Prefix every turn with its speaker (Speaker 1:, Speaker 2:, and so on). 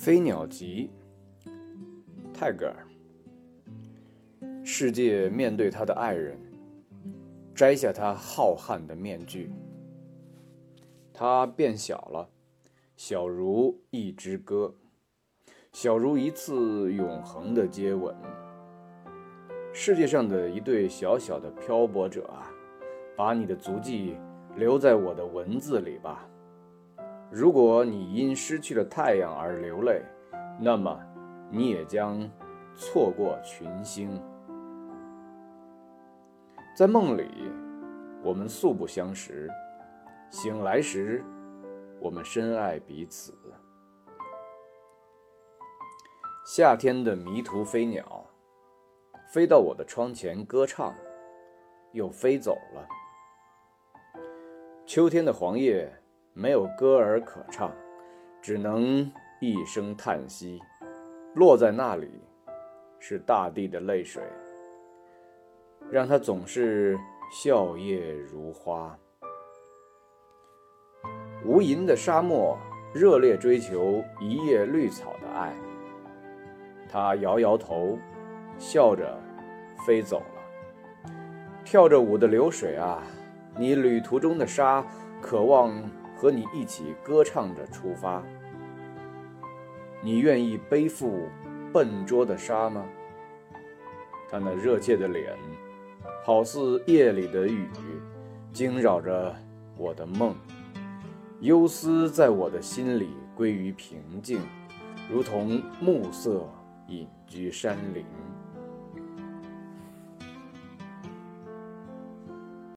Speaker 1: 飞鸟集，泰戈尔。世界面对他的爱人，摘下他浩瀚的面具，他变小了，小如一支歌，小如一次永恒的接吻。世界上的一对小小的漂泊者啊，把你的足迹留在我的文字里吧。如果你因失去了太阳而流泪，那么你也将错过群星。在梦里，我们素不相识；醒来时，我们深爱彼此。夏天的迷途飞鸟，飞到我的窗前歌唱，又飞走了。秋天的黄叶。没有歌儿可唱，只能一声叹息。落在那里，是大地的泪水，让它总是笑靥如花。无垠的沙漠，热烈追求一叶绿草的爱。它摇摇头，笑着飞走了。跳着舞的流水啊，你旅途中的沙，渴望。和你一起歌唱着出发，你愿意背负笨拙的沙吗？他那热切的脸，好似夜里的雨，惊扰着我的梦。忧思在我的心里归于平静，如同暮色隐居山林。